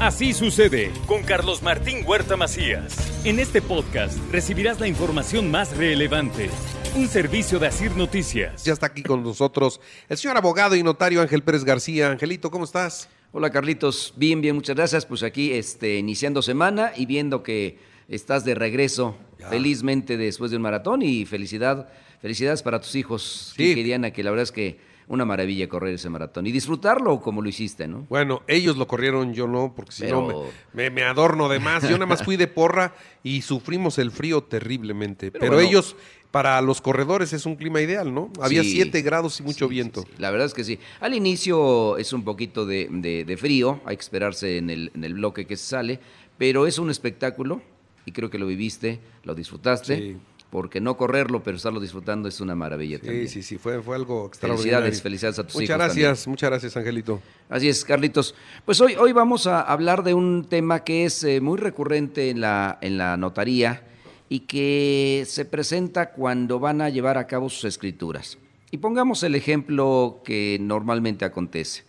Así sucede con Carlos Martín Huerta Macías. En este podcast recibirás la información más relevante. Un servicio de Asir Noticias. Ya está aquí con nosotros el señor abogado y notario Ángel Pérez García. Angelito, ¿cómo estás? Hola Carlitos, bien, bien, muchas gracias. Pues aquí este, iniciando semana y viendo que estás de regreso felizmente después de un maratón y felicidad, felicidades para tus hijos, Sí. Kike y Diana, que la verdad es que una maravilla correr ese maratón y disfrutarlo como lo hiciste, ¿no? Bueno, ellos lo corrieron, yo no, porque si no me, me- me adorno de más. Yo nada más fui de porra y sufrimos el frío terriblemente. Pero, Pero bueno. ellos, para los corredores, es un clima ideal, ¿no? Había Sí. 7 grados y mucho Sí, viento. sí. La verdad es que sí. Al inicio es un poquito de, de- de frío, hay que esperarse en el, en el bloque que se sale, pero es un espectáculo y creo que lo viviste, lo disfrutaste, Sí. Porque no correrlo, pero estarlo disfrutando es una maravilla Sí, también. sí, sí, fue, fue algo extraordinario. Felicidades, felicidades a tus Muchas hijos gracias, muchas gracias, Angelito. Así es, Carlitos. Pues hoy, hoy vamos a hablar de un tema que es eh, muy recurrente en la, en la notaría y que se presenta cuando van a llevar a cabo sus escrituras. Y pongamos el ejemplo que normalmente acontece.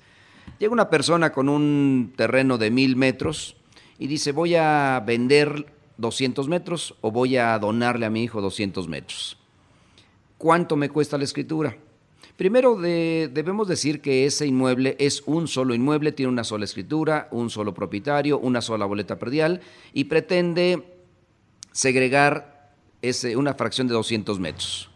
Llega una persona con un terreno de mil metros y dice voy a vender 200 metros o voy a donarle a mi hijo 200 metros. ¿Cuánto me cuesta la escritura? Primero de- debemos decir que ese inmueble es un solo inmueble, tiene una sola escritura, un solo propietario, una sola boleta predial y pretende segregar ese- una fracción de 200 metros.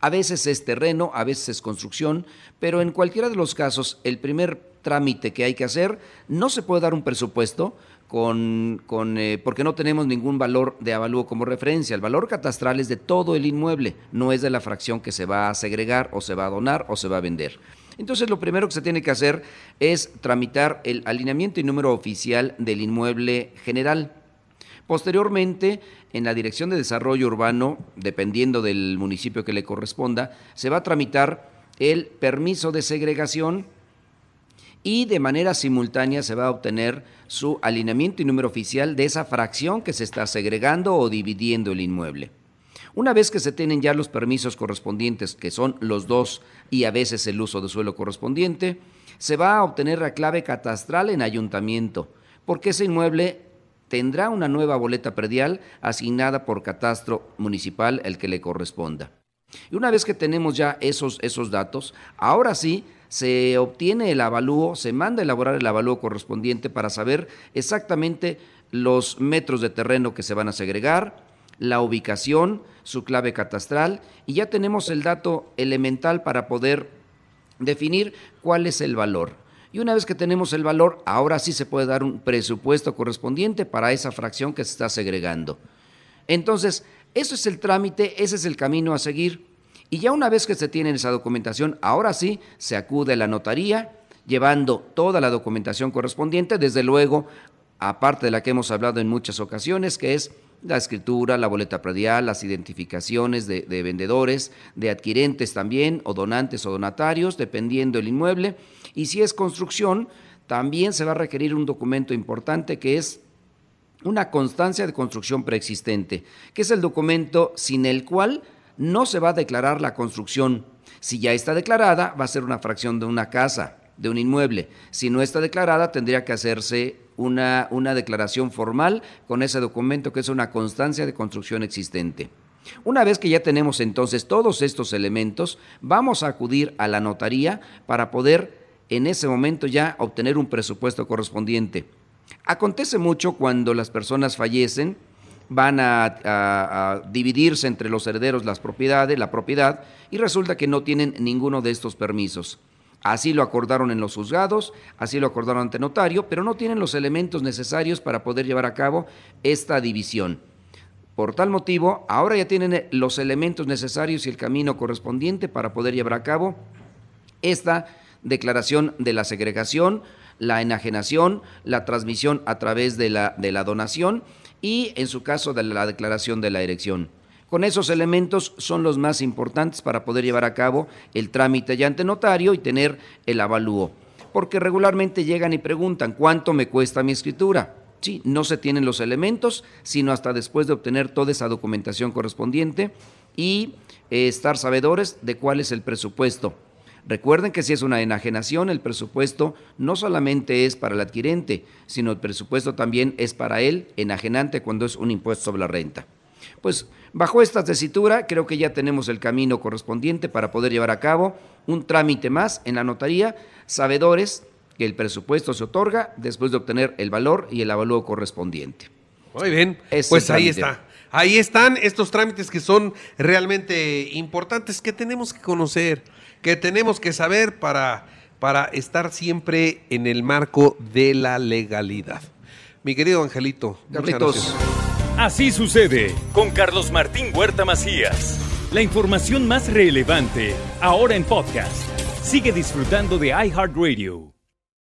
A veces es terreno, a veces es construcción, pero en cualquiera de los casos, el primer trámite que hay que hacer, no se puede dar un presupuesto con, eh, porque no tenemos ningún valor de avalúo como referencia. El valor catastral es de todo el inmueble, no es de la fracción que se va a segregar o se va a donar o se va a vender. Entonces lo primero que se tiene que hacer es tramitar el alineamiento y número oficial del inmueble general. Posteriormente, en la Dirección de Desarrollo Urbano, dependiendo del municipio que le corresponda, se va a tramitar el permiso de segregación y de manera simultánea se va a obtener su alineamiento y número oficial de esa fracción que se está segregando o dividiendo el inmueble. Una vez que se tienen ya los permisos correspondientes, que son los dos y a veces el uso de suelo correspondiente, se va a obtener la clave catastral en ayuntamiento, porque ese inmueble tendrá una nueva boleta predial asignada por catastro municipal, el que le corresponda. Y una vez que tenemos ya esos, esos datos, ahora sí se obtiene el avalúo, se manda a elaborar el avalúo correspondiente para saber exactamente los metros de terreno que se van a segregar, la ubicación, su clave catastral y ya tenemos el dato elemental para poder definir cuál es el valor. Y una vez que tenemos el valor, ahora sí se puede dar un presupuesto correspondiente para esa fracción que se está segregando. Entonces, eso es el trámite, ese es el camino a seguir. Y ya una vez que se tiene esa documentación, ahora sí se acude a la notaría, llevando toda la documentación correspondiente, desde luego, aparte de la que hemos hablado en muchas ocasiones, que es la escritura, la boleta predial, las identificaciones de, de vendedores, de adquirentes también, o donantes o donatarios, dependiendo del inmueble. Y si es construcción, también se va a requerir un documento importante que es una constancia de construcción preexistente, que es el documento sin el cual no se va a declarar la construcción. Si ya está declarada, va a ser una fracción de una casa, de un inmueble. Si no está declarada, tendría que hacerse una, una declaración formal con ese documento que es una constancia de construcción existente. Una vez que ya tenemos entonces todos estos elementos, vamos a acudir a la notaría para poder en ese momento ya obtener un presupuesto correspondiente. Acontece mucho cuando las personas fallecen, van a, dividirse entre los herederos las propiedades, la propiedad, y resulta que no tienen ninguno de estos permisos. Así lo acordaron en los juzgados, así lo acordaron ante notario, pero no tienen los elementos necesarios para poder llevar a cabo esta división. Por tal motivo, ahora ya tienen los elementos necesarios y el camino correspondiente para poder llevar a cabo esta declaración de la segregación, la enajenación, la transmisión a través de la, de la donación y, en su caso, de la declaración de la erección. Con esos elementos son los más importantes para poder llevar a cabo el trámite ya ante notario y tener el avalúo. Porque regularmente llegan y preguntan, ¿cuánto me cuesta mi escritura? Sí, no se tienen los elementos, sino hasta después de obtener toda esa documentación correspondiente y eh, estar sabedores de cuál es el presupuesto. Recuerden que si es una enajenación, el presupuesto no solamente es para el adquirente, sino el presupuesto también es para el enajenante cuando es un impuesto sobre la renta. Pues bajo esta tesitura creo que ya tenemos el camino correspondiente para poder llevar a cabo un trámite más en la notaría, sabedores que el presupuesto se otorga después de obtener el valor y el avalúo correspondiente. Muy bien, Es pues ahí está. Ahí están estos trámites que son realmente importantes, que tenemos que conocer, que tenemos que saber para, para estar siempre en el marco de la legalidad. Mi querido Angelito, muchas Carlitos, gracias. Así sucede con Carlos Martín Huerta Macías. La información más relevante ahora en podcast. Sigue disfrutando de iHeartRadio.